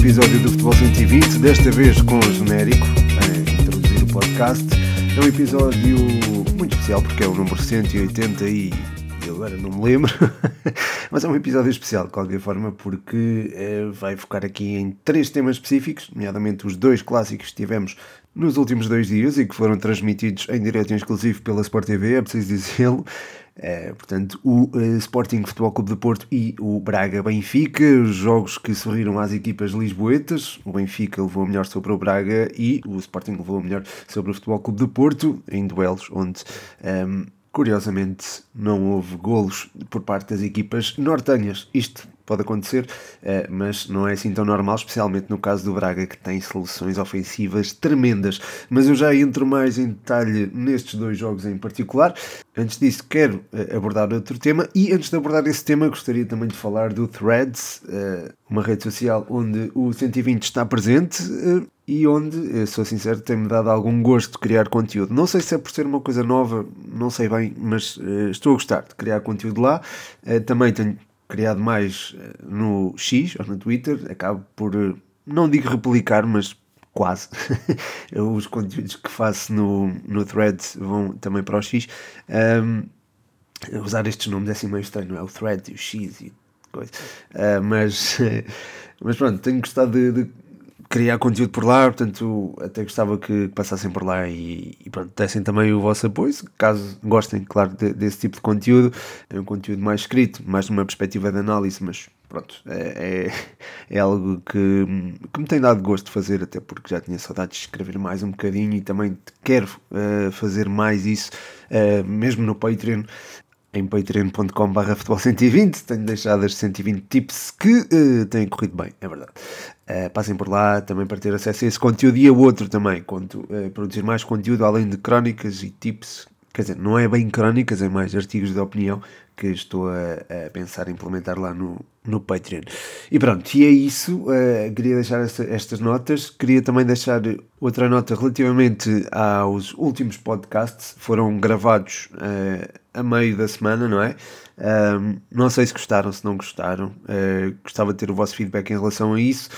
episódio do Futebol 120, desta vez com o genérico, a introduzir o podcast. É um episódio muito especial porque é o número 180 e agora não me lembro, mas é um episódio especial de qualquer forma porque é, vai focar aqui em três temas específicos, nomeadamente os dois clássicos que tivemos nos últimos dois dias e que foram transmitidos em direto e exclusivo pela Sport TV, é preciso dizê-lo. É, portanto, o uh, Sporting Futebol Clube de Porto e o Braga Benfica, os jogos que sorriram às equipas lisboetas. O Benfica levou a melhor sobre o Braga e o Sporting levou a melhor sobre o Futebol Clube de Porto, em duelos onde. Um, ehm, curiosamente, não houve golos por parte das equipas nortenhas. Isto pode acontecer, eh, mas não é assim tão normal, especialmente no caso do Braga, que tem soluções ofensivas tremendas. Mas eu já entro mais em detalhe nestes dois jogos em particular. Antes disso, quero eh, abordar outro tema, e antes de abordar esse tema, gostaria também de falar do Threads, eh, uma rede social onde o 120 está presente e onde, sou sincero, tem-me dado algum gosto de criar conteúdo. Não sei se é por ser uma coisa nova, não sei bem, mas estou a gostar de criar conteúdo lá. também tenho criado mais eh, no X ou no Twitter, acabo por, eh, não digo replicar, mas quase. Os conteúdos que faço no, no Threads vão também para o X. Um, usar estes nomes é assim meio estranho, é o Thread e o X e coisa. Uh, mas, mas pronto, tenho gostado de, de criar conteúdo por lá, portanto até gostava que passassem por lá e, e pronto, dessem também o vosso apoio, caso gostem, claro, de, desse tipo de conteúdo. É um conteúdo mais escrito, mais numa perspectiva de análise, mas pronto, é, é, é algo que, que me tem dado gosto de fazer, até porque já tinha saudades de escrever mais um bocadinho e também quero uh, fazer mais isso, uh, mesmo no Patreon em patreon.com.br futebol120 tenho deixado as 120 tips que uh, têm corrido bem, é verdade. Uh, passem por lá também para ter acesso a esse conteúdo e a outro também, quanto uh, produzir mais conteúdo além de crónicas e tips. Quer dizer, não é bem crónicas, é mais artigos de opinião que estou a, a pensar em implementar lá no, no Patreon. E pronto, e é isso. Uh, queria deixar esta, estas notas. Queria também deixar outra nota relativamente aos últimos podcasts. Foram gravados uh, a meio da semana, não é? Não sei se gostaram, se não gostaram. Uh, gostava de ter o vosso feedback em relação a isso.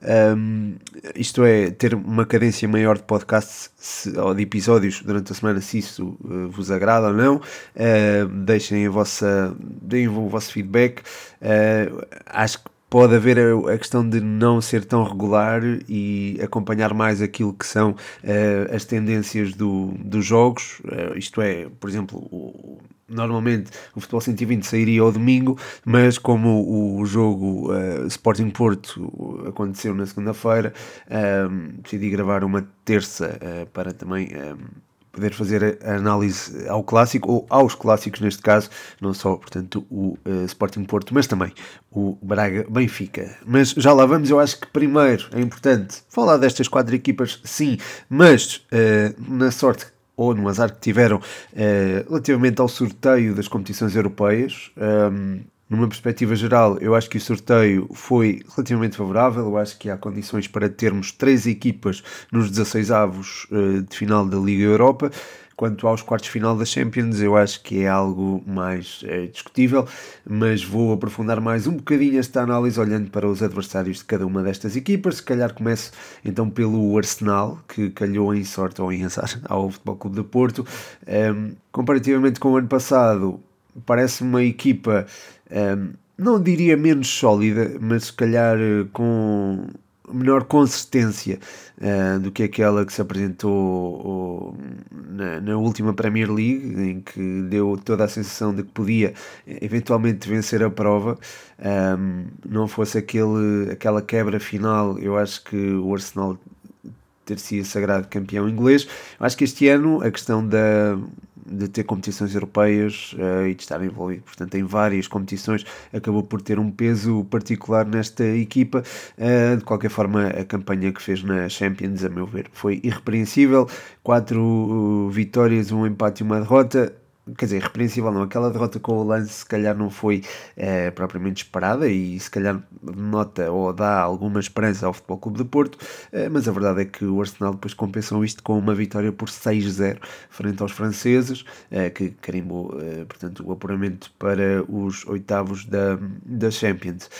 Um, isto é, ter uma cadência maior de podcasts se, ou de episódios durante a semana, se isso uh, vos agrada ou não. Uh, deixem a vossa, deem o vosso feedback. Uh, acho que pode haver a, a, questão de não ser tão regular e acompanhar mais aquilo que são uh, as tendências do, dos jogos. Uh, isto é, por exemplo, o, normalmente o Futebol 120 sairia ao domingo, mas como o, jogo uh, Sporting Porto aconteceu na segunda-feira, decidi gravar uma terça para também poder fazer a análise ao clássico, ou aos clássicos neste caso, não só, portanto, o uh, Sporting Porto, mas também o Braga Benfica. Mas já lá vamos, eu acho que primeiro é importante falar destas quatro equipas, sim, mas uh, na sorte ou no azar que tiveram uh, relativamente ao sorteio das competições europeias. Um, numa perspectiva geral, eu acho que o sorteio foi relativamente favorável. Eu acho que há condições para termos três equipas nos 16 avos uh, de final da Liga Europa. Quanto aos quartos final da Champions, eu acho que é algo mais é, discutível, mas vou aprofundar mais um bocadinho esta análise olhando para os adversários de cada uma destas equipas. Se calhar começo então pelo Arsenal, que calhou em sorte ou em azar ao Futebol Clube de Porto. Um, comparativamente com o ano passado, parece uma equipa um, não diria menos sólida, mas se calhar eh, com menor consistência uh, do que aquela que se apresentou na, na, última Premier League, em que deu toda a sensação de que podia eventualmente vencer a prova. Um, não fosse aquele, aquela quebra final, eu acho que o Arsenal ter sido sagrado campeão inglês. Eu acho que este ano a questão da de ter competições europeias uh, e de estar envolvido, portanto, em várias competições, acabou por ter um peso particular nesta equipa. Uh, de qualquer forma, a campanha que fez na Champions, a meu ver, foi irrepreensível. Quatro uh, vitórias, um empate e uma derrota quer dizer, repreensível não, aquela derrota com o Lance se calhar não foi é, propriamente esperada e se calhar nota ou dá alguma esperança ao Futebol Clube de Porto, é, mas a verdade é que o Arsenal depois compensou isto com uma vitória por 6-0 frente aos franceses, é, que carimbou, portanto, o apuramento para os oitavos da, da Champions.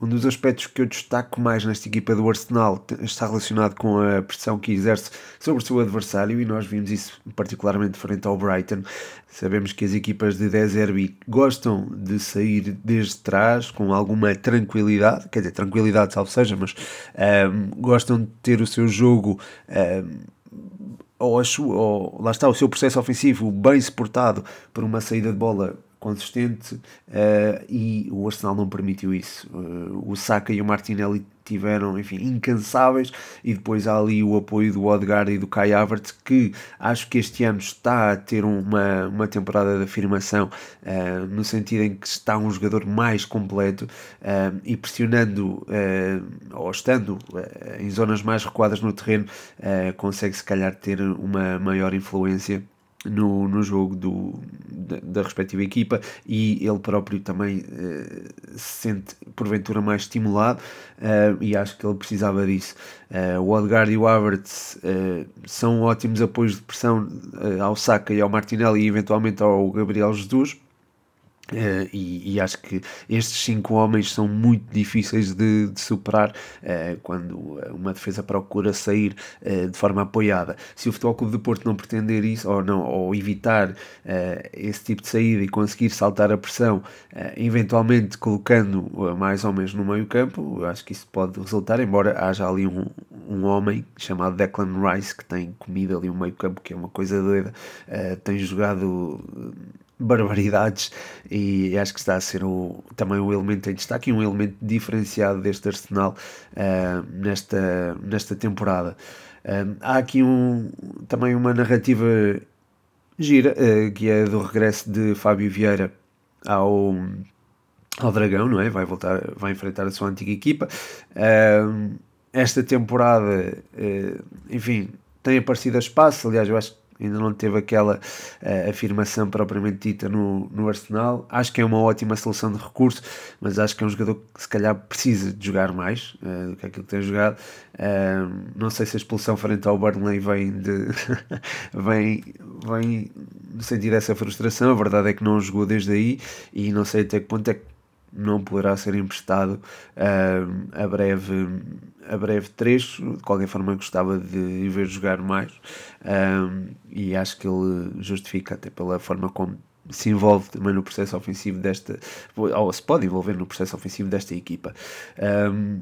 Um dos aspectos que eu destaco mais nesta equipa do Arsenal está relacionado com a pressão que exerce sobre o seu adversário e nós vimos isso particularmente frente ao Brighton. Sabemos que as equipas de 10 RB gostam de sair desde trás com alguma tranquilidade, quer dizer, tranquilidade salvo seja, mas um, gostam de ter o seu jogo um, ou, a sua, ou lá está o seu processo ofensivo bem suportado por uma saída de bola consistente uh, e o Arsenal não permitiu isso. Uh, o Saka e o Martinelli tiveram, enfim, incansáveis. E depois há ali o apoio do Odegaard e do Kai Havertz que acho que este ano está a ter uma, uma temporada de afirmação uh, no sentido em que está um jogador mais completo e pressionando ou estando em zonas mais recuadas no terreno consegue se calhar ter uma maior influência no, no jogo do, da, da, respectiva equipa e ele próprio também uh, se sente porventura mais estimulado uh, e acho que ele precisava disso. Uh, o Odegaard e o Havertz são ótimos apoios de pressão ao Saka e ao Martinelli e eventualmente ao Gabriel Jesus Uh, e, e, acho que estes cinco homens são muito difíceis de, de superar uh, quando uma defesa procura sair uh, de forma apoiada. Se o Futebol Clube de Porto não pretender isso ou, não, ou evitar esse tipo de saída e conseguir saltar a pressão, eventualmente colocando mais homens no meio campo, acho que isso pode resultar, embora haja ali um, um homem chamado Declan Rice que tem comido ali um meio campo que é uma coisa doida, tem jogado barbaridades e acho que está a ser o, também um elemento em destaque e um elemento diferenciado deste Arsenal uh, nesta, nesta temporada. Uh, há aqui um, também uma narrativa gira, uh, que é do regresso de Fábio Vieira ao, ao Dragão, não é? Vai voltar, vai enfrentar a sua antiga equipa. esta temporada, enfim, tem aparecido espaço, aliás, eu acho que ainda não teve aquela uh, afirmação propriamente dita no, no Arsenal. Acho que é uma ótima solução de recurso, mas acho que é um jogador que se calhar precisa de jogar mais uh, do que aquilo que tem jogado. Uh, não sei se a expulsão frente ao Burnley vem, de vem, vem no sentido dessa frustração. A verdade é que não jogou desde aí e não sei até que ponto é que não poderá ser emprestado uh, a breve a breve trecho. De qualquer forma gostava de ver jogar mais um, e acho que ele justifica até pela forma como se envolve também no processo ofensivo desta ou se pode envolver no processo ofensivo desta equipa. Um,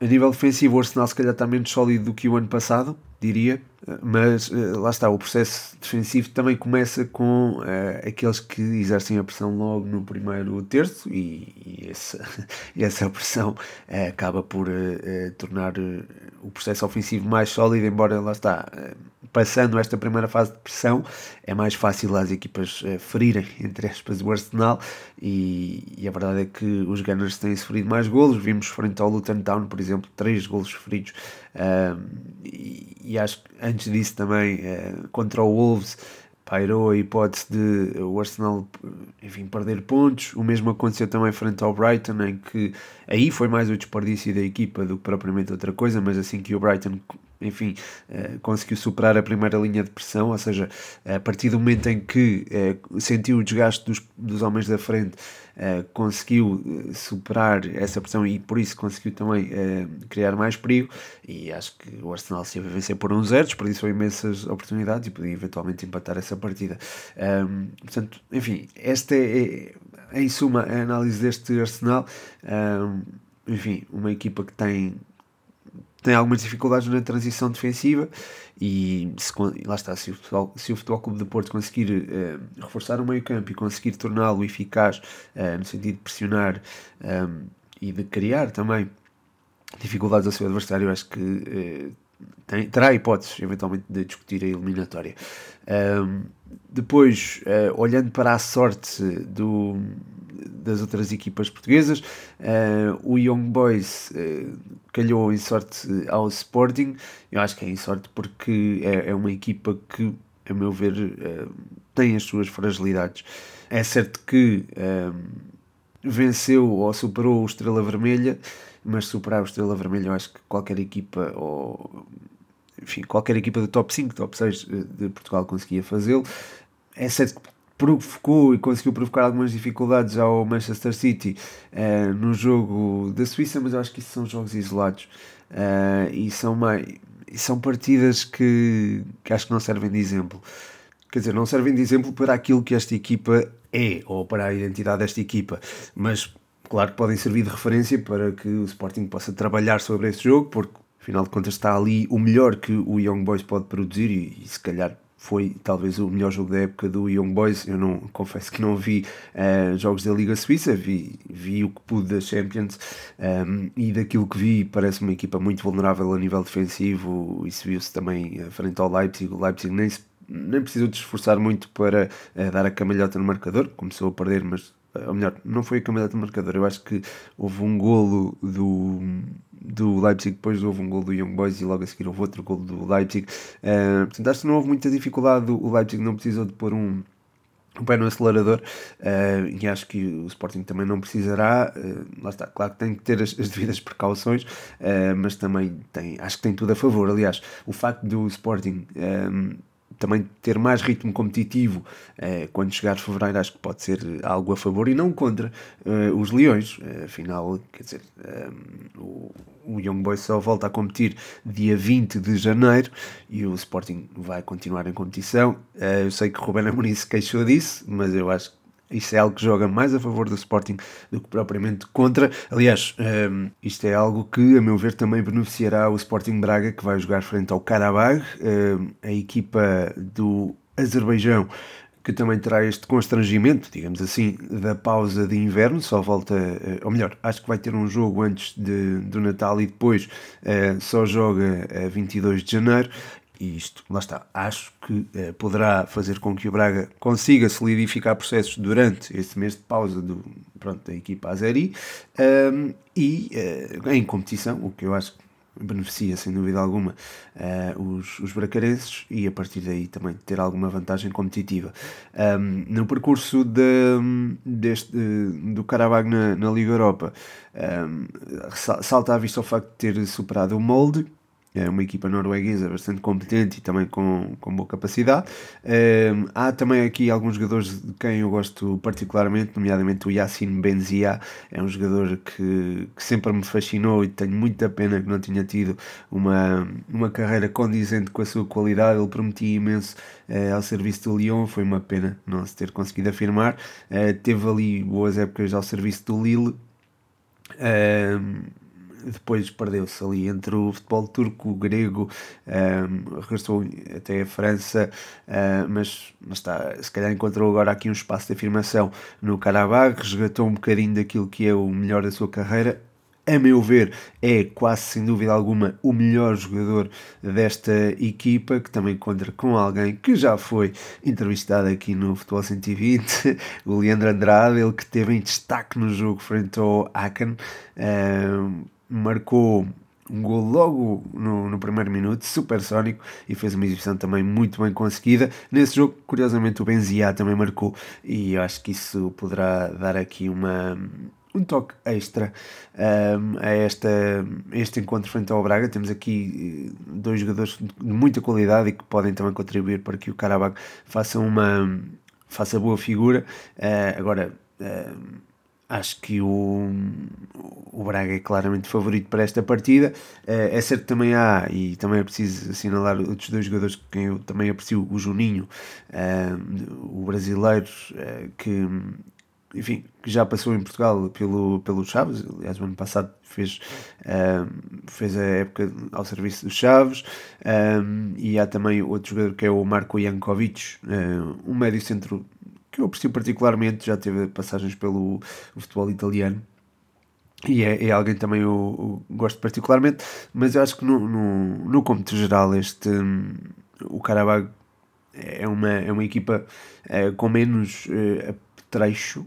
a nível defensivo o Arsenal se calhar está menos sólido do que o ano passado diria, mas uh, lá está, o processo defensivo também começa com uh, aqueles que exercem a pressão logo no primeiro terço e, e essa, essa pressão uh, acaba por tornar o processo ofensivo mais sólido, embora lá está, passando esta primeira fase de pressão, é mais fácil às equipas ferirem, entre aspas, o Arsenal e, e, a verdade é que os Gunners têm sofrido mais golos, vimos frente ao Luton Town, por exemplo, três golos feridos e, e, acho que antes disso também uh, contra o Wolves pairou a hipótese de o Arsenal enfim, perder pontos. O mesmo aconteceu também frente ao Brighton, em que aí foi mais o desperdício da equipa do que propriamente outra coisa, mas assim que o Brighton enfim, uh, conseguiu superar a primeira linha de pressão, ou seja, a partir do momento em que uh, sentiu o desgaste dos, dos homens da frente, uh, conseguiu superar essa pressão e por isso conseguiu também criar mais perigo. E acho que o Arsenal se ia vencer por um zero, desperdiçou imensas oportunidades e podia eventualmente empatar essa partida. Portanto, enfim, esta é, é, em suma a análise deste Arsenal. Enfim, uma equipa que tem tem algumas dificuldades na transição defensiva e se, lá está, se o, futebol, se o Futebol Clube de Porto conseguir uh, reforçar o meio campo e conseguir torná-lo eficaz uh, no sentido de pressionar um, eh, e de criar também dificuldades ao seu adversário, acho que uh, tem, terá hipóteses eventualmente de discutir a eliminatória. Um, depois, olhando para a sorte do, das outras equipas portuguesas. Uh, o Young Boys uh, calhou em sorte ao Sporting. Eu acho que é em sorte porque é, é uma equipa que, a meu ver, uh, tem as suas fragilidades. É certo que venceu ou superou o Estrela Vermelha, mas superar o Estrela Vermelha eu acho que qualquer equipa ou enfim, qualquer equipa do top 5, top 6 eh, de Portugal conseguia fazê-lo. É certo que provocou e conseguiu provocar algumas dificuldades ao Manchester City uh, no jogo da Suíça, mas eu acho que isso são jogos isolados uh, e são mais são partidas que, que acho que não servem de exemplo. Quer dizer, não servem de exemplo para aquilo que esta equipa é ou para a identidade desta equipa, mas claro que podem servir de referência para que o Sporting possa trabalhar sobre esse jogo, porque afinal de contas está ali o melhor que o Young Boys pode produzir e, e se calhar foi talvez o melhor jogo da época do Young Boys. Eu não confesso que não vi uh, jogos da Liga Suíça, vi, vi o que pude da Champions um, ehm, e daquilo que vi parece uma equipa muito vulnerável a nível defensivo. Isso viu-se também uh, frente ao Leipzig. O Leipzig nem, nem precisou de esforçar muito para uh, dar a camalhota no marcador, começou a perder, mas ou melhor, não foi a camalhota no marcador. Eu acho que houve um golo do do Leipzig, depois houve um gol do Young Boys e logo a seguir houve outro gol do Leipzig. Uh, portanto, acho que não houve muita dificuldade. O Leipzig não precisou de pôr um, um pé no acelerador uh, e acho que o Sporting também não precisará. Uh, lá está, claro que tem que ter as, as devidas precauções, uh, mas também tem, acho que tem tudo a favor. Aliás, o facto do Sporting também ter mais ritmo competitivo eh, quando chegar fevereiro acho que pode ser algo a favor e não contra eh, os Leões. Eh, afinal quer dizer o, o Young Boys só volta a competir dia 20 de janeiro e o Sporting vai continuar em competição. Eu sei que o Ruben Amorim se queixou disso mas eu acho que isso é algo que joga mais a favor do Sporting do que propriamente contra. Aliás, um, isto é algo que, a meu ver, também beneficiará o Sporting Braga, que vai jogar frente ao Karabag, um, a equipa do Azerbaijão que também terá este constrangimento, digamos assim, da pausa de inverno, só volta, eh, ou melhor, acho que vai ter um jogo antes de, do Natal e depois uh, só joga a 22 de janeiro, e isto, lá está, acho que eh, poderá fazer com que o Braga consiga solidificar processos durante este mês de pausa do, pronto, da equipa Azeri um, ehm, e uh, em competição, o que eu acho que beneficia sem dúvida alguma uh, os, os bracarenses e a partir daí também ter alguma vantagem competitiva. Um, ehm, no percurso de, deste, do Carabag na, na Liga Europa, um, ehm, salta à vista o facto de ter superado o molde é uma equipa norueguesa bastante competente e também com, com boa capacidade. Um, há também aqui alguns jogadores de quem eu gosto particularmente, nomeadamente o Yassin Benzia, é um jogador que, que sempre me fascinou e tenho muita pena que não tinha tido uma, uma carreira condizente com a sua qualidade. Ele prometia imenso uh, ao serviço do Lyon, foi uma pena não se ter conseguido afirmar. Uh, teve ali boas épocas ao serviço do Lille. Um, depois perdeu-se ali entre o futebol turco, o grego, um, regressou até a França, uh, mas, mas está, se calhar encontrou agora aqui um espaço de afirmação no Karabakh, resgatou um bocadinho daquilo que é o melhor da sua carreira, a meu ver, é quase sem dúvida alguma o melhor jogador desta equipa, que também conta com alguém que já foi entrevistado aqui no Futebol 120, o Leandro Andrade, ele que teve em destaque no jogo frente ao Aken. Um, marcou um gol logo no, no primeiro minuto, supersónico, e fez uma exibição também muito bem conseguida. Nesse jogo, curiosamente, o Benzia também marcou, e eu acho que isso poderá dar aqui uma, um toque extra um, a, esta, este encontro frente ao Braga. Temos aqui eh, dois jogadores de muita qualidade e que podem também contribuir para que o Carabag faça uma faça boa figura. Uh, agora. Uh, Acho que o, o Braga é claramente favorito para esta partida. Eh, é certo que também há, e também é preciso assinalar outros dois jogadores que eu também aprecio, o Juninho, eh, o brasileiro, eh, que enfim, que já passou em Portugal pelo, pelo Chaves, aliás, o ano passado fez, fez a época ao serviço dos Chaves, e há também outro jogador que é o Marco Jankovic, um médio centro que eu aprecio particularmente, já teve passagens pelo futebol italiano. E é, é alguém também eu, eu, gosto particularmente, mas eu acho que no, no, no cômputo geral este o Carabag é uma, é uma equipa é, com menos é, trecho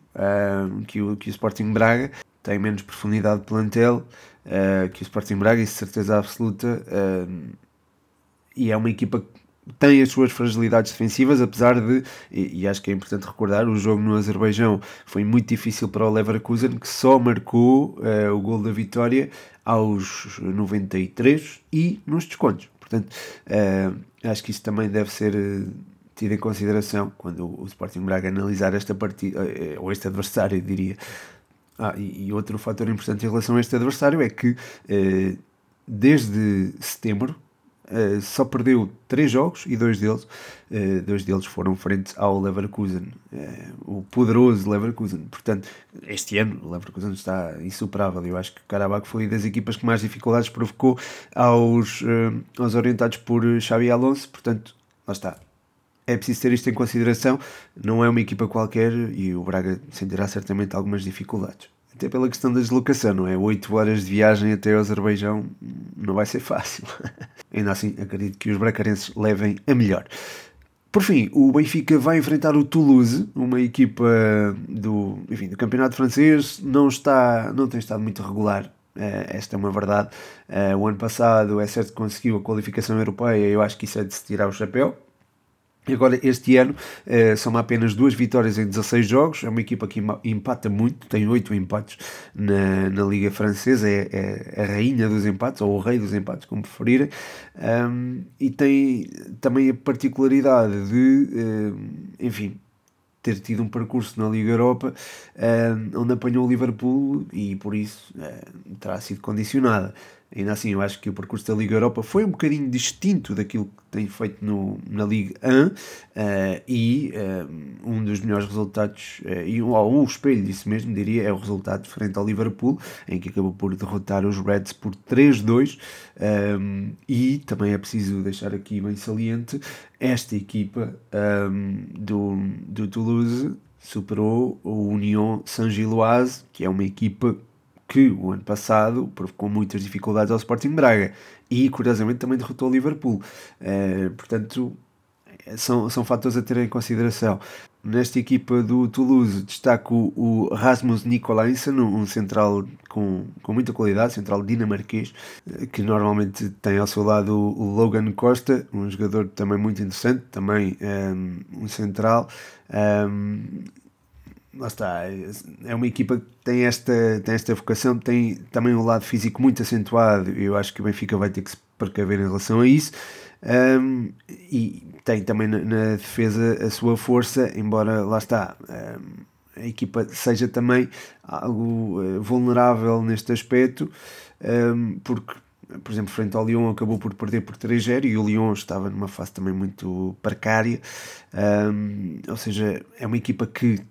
que, o, que o Sporting Braga, tem menos profundidade de plantel que o Sporting Braga, isso certeza absoluta, e é uma equipa tem as suas fragilidades defensivas, apesar de, e, e, acho que é importante recordar, o jogo no Azerbaijão foi muito difícil para o Leverkusen, que só marcou uh, o gol da vitória aos 93 e nos descontos. Portanto, uh, acho que isso também deve ser uh, tido em consideração quando o, o Sporting Braga analisar esta partida, ou este adversário, diria. Ah, e, e, outro fator importante em relação a este adversário é que desde setembro Uh, só perdeu três jogos e dois deles, uh, dois deles foram frente ao Leverkusen, uh, o poderoso Leverkusen. Portanto, este ano o Leverkusen está insuperável. Eu acho que o Karabakh foi das equipas que mais dificuldades provocou aos, aos orientados por Xavi Alonso. Portanto, lá está. É preciso ter isto em consideração. Não é uma equipa qualquer e o Braga sentirá certamente algumas dificuldades. Até pela questão da deslocação, não é? 8 horas de viagem até o Azerbaijão não vai ser fácil. Ainda assim, acredito que os bracarenses levem a melhor. Por fim, o Benfica vai enfrentar o Toulouse, uma equipa do, enfim, do campeonato francês, não, está, não tem estado muito regular Uh, esta é uma verdade. Uh, o ano passado é certo que conseguiu a qualificação europeia, eu acho que isso é de se tirar o chapéu. Agora, este ano, uh, são apenas duas vitórias em 16 jogos. É uma equipa que empata muito, tem 8 empates na, na Liga Francesa, é, é, a rainha dos empates, ou o rei dos empates, como preferirem. Um, e tem também a particularidade de, uh, enfim, ter tido um percurso na Liga Europa uh, onde apanhou o Liverpool e por isso terá sido condicionada. Ainda assim, eu acho que o percurso da Liga Europa foi um bocadinho distinto daquilo que tem feito no, na Liga 1 uh, eh, e uh, um dos melhores resultados, uh, e um, um espelho disso mesmo, diria, é o resultado frente ao Liverpool, em que acabou por derrotar os Reds por 3-2. Um, e também é preciso deixar aqui bem saliente: esta equipa um, do, do Toulouse superou o Union Saint-Gilloise, que é uma equipa que o ano passado provocou muitas dificuldades ao Sporting Braga e curiosamente também derrotou o Liverpool. Uh, portanto, são, são fatores a ter em consideração. Nesta equipa do Toulouse destaco o Rasmus Nicolaisen, um central com, com muita qualidade, central dinamarquês, eh, que normalmente tem ao seu lado o Logan Costa, um jogador também muito interessante, também um, ehm, um central. Um, lá está, é uma equipa que tem esta, tem esta vocação, tem também um lado físico muito acentuado, e eu acho que o Benfica vai ter que se precaver em relação a isso. Um, e tem também na, na, defesa a sua força, embora lá está. Um, a equipa seja também algo uh, vulnerável neste aspecto, um, porque por exemplo, frente ao Lyon acabou por perder por 3-0 e o Lyon estava numa fase também muito precária, um, ou seja, é uma equipa que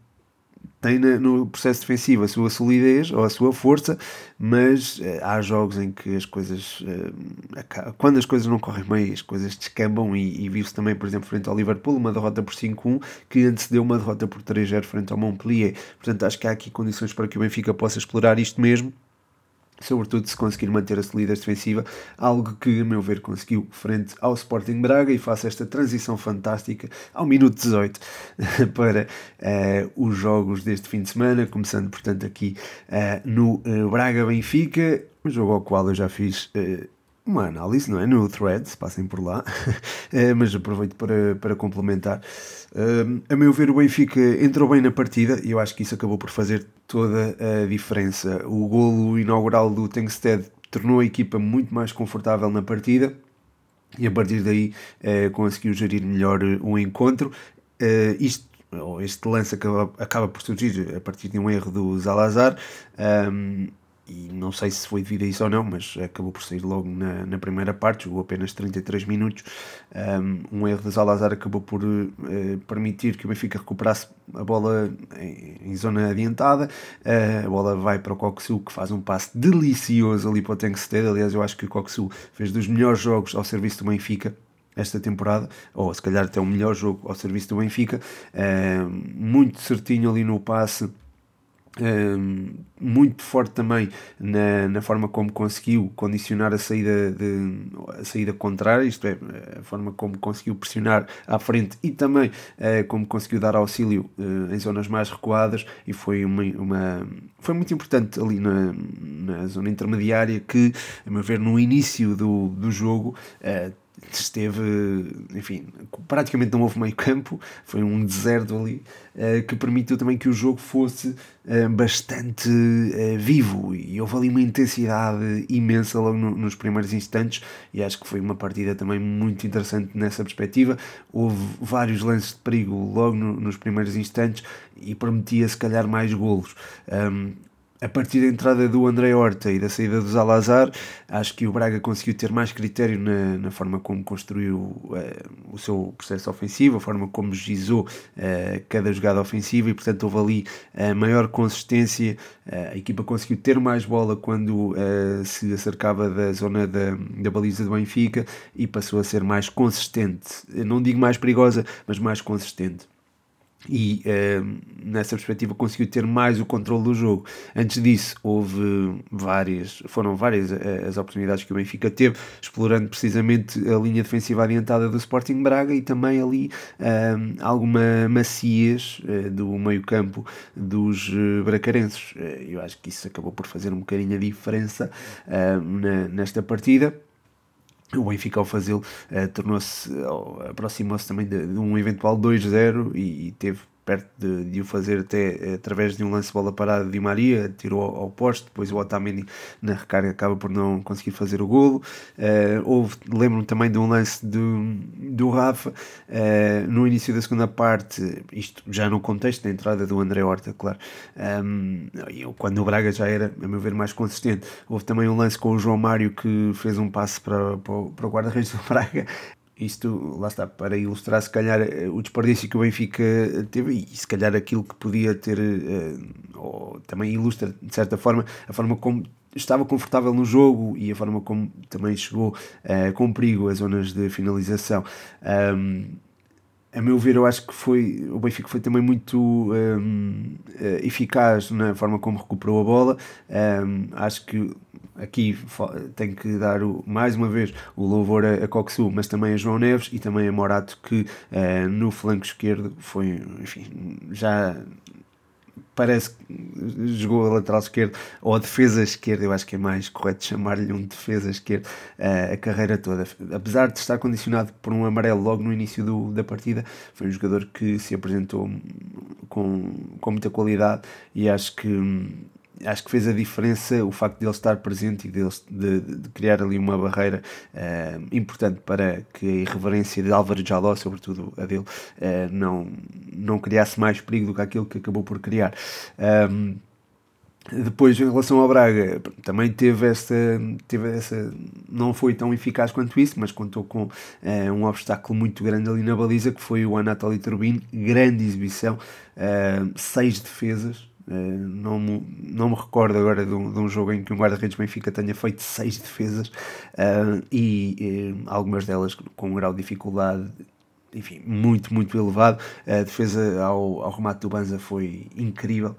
tem no processo defensivo a sua solidez ou a sua força, mas uh, há jogos em que as coisas, uh, quando as coisas não correm bem, as coisas descambam e, e viu-se também, por exemplo, frente ao Liverpool, uma derrota por 5-1 que antecedeu uma derrota por 3-0 frente ao Montpellier. Portanto, acho que há aqui condições para que o Benfica possa explorar isto mesmo sobretudo se conseguir manter a solidez defensiva, algo que, a meu ver, conseguiu frente ao Sporting Braga e faça esta transição fantástica ao minuto 18 para uh, os jogos deste fim de semana, começando, portanto, aqui uh, no uh, Braga-Benfica, um jogo ao qual eu já fiz uma análise, não é? No Threads, passem por lá, mas aproveito para, para complementar. a meu ver, o Benfica entrou bem na partida e eu acho que isso acabou por fazer toda a diferença. O golo inaugural do Tengsted tornou a equipa muito mais confortável na partida e a partir daí uh, conseguiu gerir melhor o encontro. Isto este lance acaba, acaba por surgir a partir de um erro do Zalazar. Um, e não sei se foi devido a isso ou não, mas acabou por sair logo na, na primeira parte, jogou apenas 33 minutos. Um, um erro de Zalazar acabou por uh, permitir que o Benfica recuperasse a bola em, em zona adiantada. Uh, a bola vai para o Coxu, que faz um passe delicioso ali para o Tankstead. Aliás, eu acho que o Coxu fez dos melhores jogos ao serviço do Benfica esta temporada, ou se calhar até o melhor jogo ao serviço do Benfica. Uh, muito certinho ali no passe um, muito forte também na, na forma como conseguiu condicionar a saída, de, a saída contrária, isto é, a forma como conseguiu pressionar à frente e também uh, como conseguiu dar auxílio uh, em zonas mais recuadas e foi, uma, uma, foi muito importante ali na, na zona intermediária que, a meu ver, no início do, do jogo uh, esteve, enfim, praticamente não houve meio campo, foi um deserto ali, uh, que permitiu também que o jogo fosse uh, bastante uh, vivo e houve ali uma intensidade imensa logo no, nos primeiros instantes e acho que foi uma partida também muito interessante nessa perspectiva. Houve vários lances de perigo logo no, nos primeiros instantes e prometia se calhar mais golos. A partir da entrada do André Horta e da saída do Zalazar, acho que o Braga conseguiu ter mais critério na, na forma como construiu uh, o seu processo ofensivo, a forma como gizou uh, cada jogada ofensiva e, portanto, houve ali uh, maior consistência. a equipa conseguiu ter mais bola quando se acercava da zona da, da baliza do Benfica e passou a ser mais consistente. Eu não digo mais perigosa, mas mais consistente e uh, nessa perspectiva conseguiu ter mais o controle do jogo. Antes disso, houve várias, foram várias uh, as oportunidades que o Benfica teve, explorando precisamente a linha defensiva adiantada do Sporting Braga e também ali uh, alguma maciez do meio-campo dos bracarenses. eu acho que isso acabou por fazer um bocadinho a diferença na, nesta partida o Benfica ao fazê-lo uh, tornou-se, aproximou-se também de, de, um eventual 2-0 e, e, teve perto de, de, o fazer até eh, através de um lance de bola parada de Maria, tirou ao, ao poste, depois o Otamendi na recarga acaba por não conseguir fazer o golo. Uh, lembro-me também de um lance do, do Rafa uh, no início da segunda parte, isto já no contexto da entrada do André Horta, claro, um, eu, quando o Braga já era, a meu ver, mais consistente. Houve também um lance com o João Mário que fez um passe para, para, para o guarda-redes do Braga isto, lá está, para ilustrar se calhar eh, o desperdício que o Benfica teve e se calhar aquilo que podia ter, eh, ou também ilustra de certa forma a forma como estava confortável no jogo e a forma como também chegou uh, com perigo às zonas de finalização. Um, a meu ver, eu acho que foi o Benfica foi também muito um, eficaz na forma como recuperou a bola. Um, acho que aqui tenho que dar o, mais uma vez o louvor a, a Coxu, mas também a João Neves e também a Morato, que uh, no flanco esquerdo foi, enfim, já parece que jogou a lateral esquerdo ou a defesa esquerda, eu acho que é mais correto chamar-lhe um defesa esquerdo uh, a carreira toda. Apesar de estar condicionado por um amarelo logo no início do, da partida, foi um jogador que se apresentou com, com muita qualidade e acho que acho que fez a diferença o facto de ele estar presente e de, de, de criar ali uma barreira uh, importante para que a irreverência de Álvaro Jaló, sobretudo a dele, uh, não, não criasse mais perigo do que aquilo que acabou por criar. Um, depois, em relação ao Braga, também teve essa, teve essa. Não foi tão eficaz quanto isso, mas contou com uh, um obstáculo muito grande ali na baliza, que foi o Anatoly Turbin. Grande exibição, seis defesas, Uh, não, não me recordo agora de um, de um jogo em que um guarda-redes Benfica tenha feito seis defesas uh, e uh, algumas delas com um grau de dificuldade enfim, muito, muito elevado. A defesa ao, ao remate do Banza foi incrível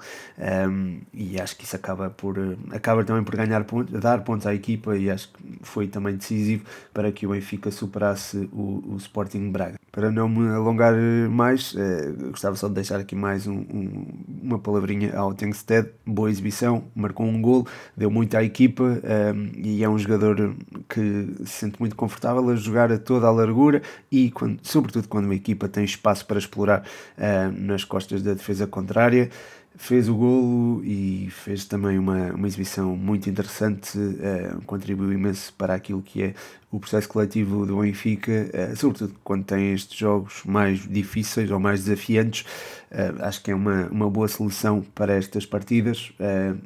um, e acho que isso acaba por acaba também por ganhar pontos, dar pontos à equipa e acho que foi também decisivo para que o Benfica superasse o, o Sporting Braga. Para não me alongar mais, eh, gostava só de deixar aqui mais um, um, uma palavrinha ao Tengsted. Boa exibição, marcou um gol, deu muito à equipa um, e é um jogador que se sente muito confortável a jogar a toda a largura e, quando, sobretudo quando uma equipa tem espaço para explorar uh, nas costas da defesa contrária. Fez o golo e fez também uma, uma exibição muito interessante, uh, contribuiu imenso para aquilo que é o processo coletivo do Benfica, uh, sobretudo quando tem estes jogos mais difíceis ou mais desafiantes. Uh, acho que é uma, uma boa solução para estas partidas.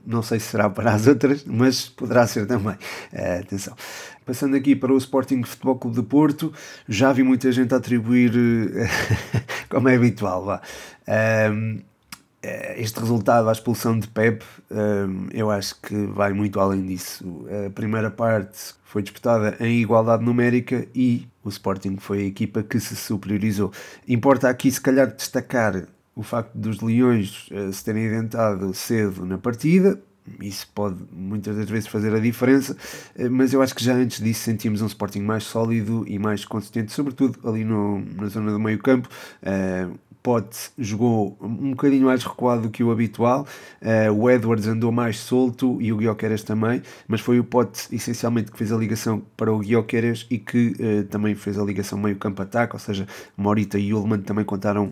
Não sei se será para as outras, mas poderá ser também. atenção. Passando aqui para o Sporting Futebol Clube de Porto, já vi muita gente atribuir, como é habitual, vá. Este resultado à expulsão de Pep, eu acho que vai muito além disso. A primeira parte foi disputada em igualdade numérica e o Sporting foi a equipa que se superiorizou. Importa aqui, se calhar, destacar o facto dos Leões uh, se terem adentado cedo na partida, isso pode muitas das vezes fazer a diferença, mas eu acho que já antes disso sentimos um Sporting mais sólido e mais consistente, sobretudo ali no, na zona do meio campo. Pote jogou um bocadinho mais recuado do que o habitual, uh, o Edwards andou mais solto e o Guioqueras também, mas foi o Pote essencialmente que fez a ligação para o Guioqueras e que uh, também fez a ligação meio campo-ataque, ou seja, Morita e Ullman também contaram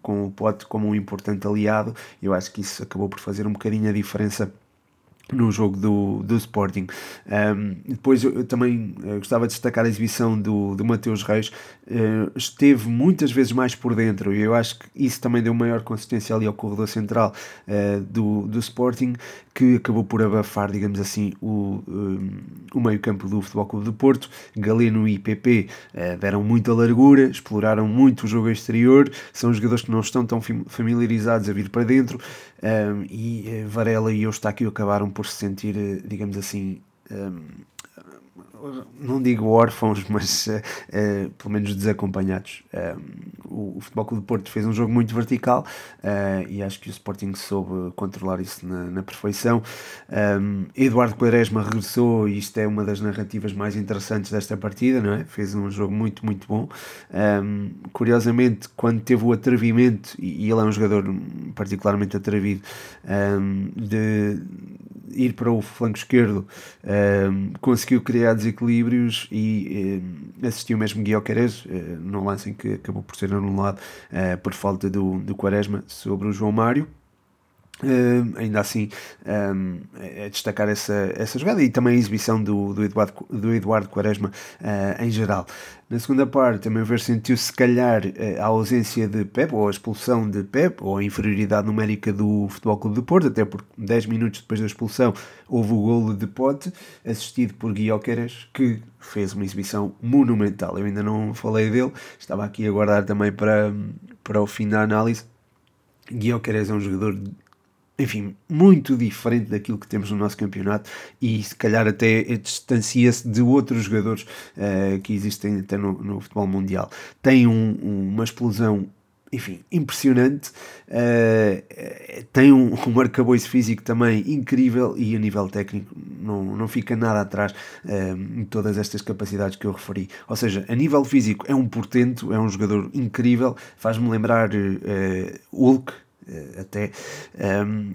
com o Pote como um importante aliado, eu acho que isso acabou por fazer um bocadinho a diferença no jogo do, do Sporting. Um, depois eu, também uh, gostava de destacar a exibição do, do Mateus Reis, uh, esteve muitas vezes mais por dentro e eu acho que isso também deu maior consistência ali ao corredor central uh, do, do Sporting, que acabou por abafar, digamos assim, o, um, o meio-campo do Futebol Clube do Porto. Galeno e PP deram muita largura, exploraram muito o jogo exterior, são jogadores que não estão tão familiarizados a vir para dentro um, e Varela e Eustáquio acabaram por se sentir, eh, digamos assim, um, não digo órfãos, mas uh, uh, pelo menos desacompanhados. o, o Futebol Clube de Porto fez um jogo muito vertical e acho que o Sporting soube controlar isso na, na perfeição. Um, Eduardo Quaresma regressou e isto é uma das narrativas mais interessantes desta partida, não é? Fez um jogo muito, muito bom. Um, curiosamente, quando teve o atrevimento, e, e ele é um jogador particularmente atrevido, um, de ir para o flanco esquerdo, conseguiu criar desequilíbrios e um, assistiu mesmo Guilherme uh, no lance em que acabou por ser anulado uh, por falta do, do Quaresma sobre o João Mário. Ainda assim, um, é destacar essa, essa jogada e também a exibição do, do, Eduardo, do Eduardo Quaresma uh, em geral. Na segunda parte, também ver sentiu-se se calhar a ausência de Pep, ou a expulsão de Pep, ou a inferioridade numérica do Futebol Clube de Porto, até porque 10 minutos depois da expulsão houve o golo de Pote, assistido por Guilhoqueras, que fez uma exibição monumental. Eu ainda não falei dele, estava aqui a guardar também para, para o fim da análise. Guilhoqueras é um jogador enfim, muito diferente daquilo que temos no nosso campeonato e se calhar até distancia-se de outros jogadores uh, que existem até no, no futebol mundial. Tem um, uma explosão enfim, impressionante. Uh, tem um, um arcabouço físico também incrível e a nível técnico não, não fica nada atrás uh, em todas estas capacidades que eu referi. Ou seja, a nível físico é um portento, é um jogador incrível, faz-me lembrar uh, Hulk, até. Um,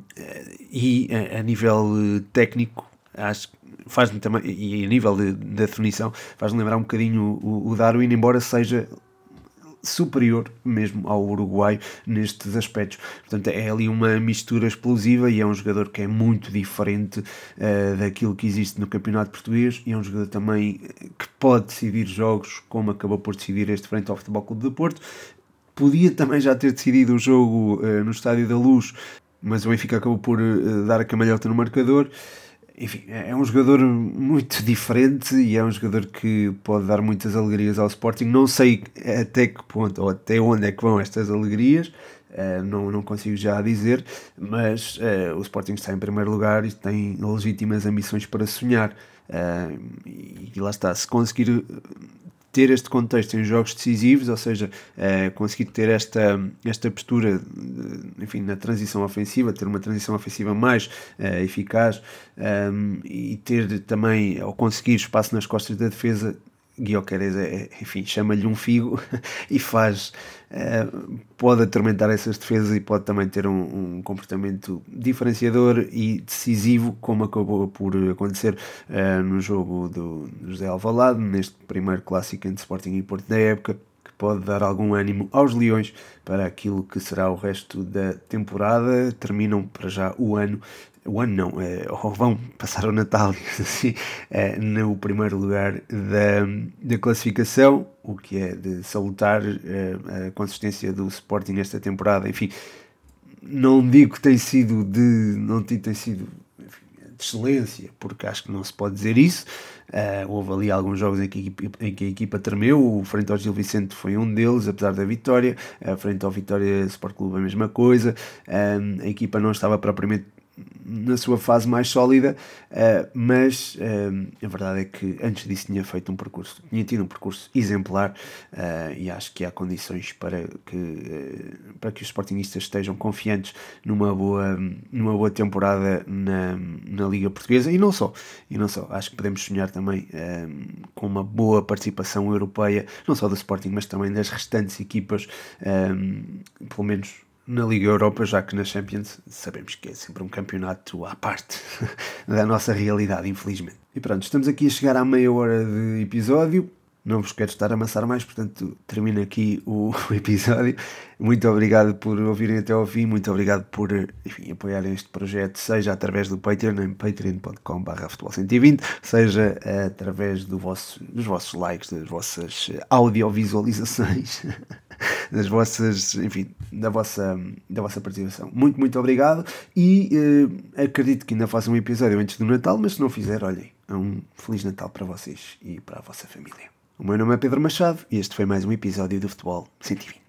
e a, a, nível eh, técnico, acho que faz-me também, e a nível de, de definição, faz-me lembrar um bocadinho o, o Darwin, embora seja superior mesmo ao Uruguai nestes aspectos. Portanto, é ali uma mistura explosiva e é um jogador que é muito diferente uh, daquilo que existe no Campeonato Português e é um jogador também que pode decidir jogos, como acabou por decidir este frente ao Futebol Clube de Porto, podia também já ter decidido o jogo uh, no Estádio da Luz, mas o Benfica acabou por uh, dar a camalhota no marcador. Enfim, é, é um jogador muito diferente e é um jogador que pode dar muitas alegrias ao Sporting. Não sei até que ponto ou até onde é que vão estas alegrias, uh, não, não consigo já dizer, mas uh, o Sporting está em primeiro lugar e tem legítimas ambições para sonhar. Uh, e lá está, se conseguir ter este contexto em jogos decisivos, ou seja, uh, conseguir ter esta, esta postura, de, enfim, na transição ofensiva, ter uma transição ofensiva mais uh, eficaz um, ehm, e ter também, ao conseguir espaço nas costas da defesa, Guioqueres, é, enfim, chama-lhe um figo e faz, uh, pode atormentar essas defesas e pode também ter um, um, comportamento diferenciador e decisivo, como acabou por acontecer uh, no jogo do José Alvalade, neste primeiro clássico entre Sporting e Porto da época, que pode dar algum ânimo aos Leões para aquilo que será o resto da temporada. Terminam para já o ano o ano não, é, ou vão passar o Natal assim, no primeiro lugar da, da classificação, o que é de salutar é, a consistência do Sporting esta temporada, enfim, não digo que tem sido de, não tem, sido de excelência, porque acho que não se pode dizer isso, Uh, houve ali alguns jogos em que, em que, a equipa tremeu, o frente ao Gil Vicente foi um deles, apesar da vitória, uh, frente ao Vitória Sport Clube a mesma coisa, uh, a equipa não estava propriamente na sua fase mais sólida, uh, mas uh, a verdade é que antes disso tinha feito um percurso, tinha tido um percurso exemplar uh, e acho que há condições para que, para que os Sportingistas estejam confiantes numa boa, numa boa temporada na, na Liga Portuguesa. E não só, e não só, acho que podemos sonhar também com uma boa participação europeia, não só do Sporting, mas também das restantes equipas, pelo menos na Liga Europa, já que na Champions sabemos que é sempre um campeonato à parte da nossa realidade, infelizmente. E pronto, estamos aqui a chegar à meia hora de episódio. Não vos quero estar a amassar mais, portanto, termino aqui o, episódio. Muito obrigado por ouvirem até ao fim, muito obrigado por enfim, apoiarem este projeto, seja através do Patreon, em patreon.com.br futebol120, seja através do vosso, dos vossos likes, das vossas audiovisualizações. das vossas, enfim, da vossa, da vossa participação. Muito, muito obrigado e uh, acredito que ainda faça um episódio antes do Natal, mas se não fizer, olhem, é um Feliz Natal para vocês e para a vossa família. O meu nome é Pedro Machado e este foi mais um episódio do Futebol 120.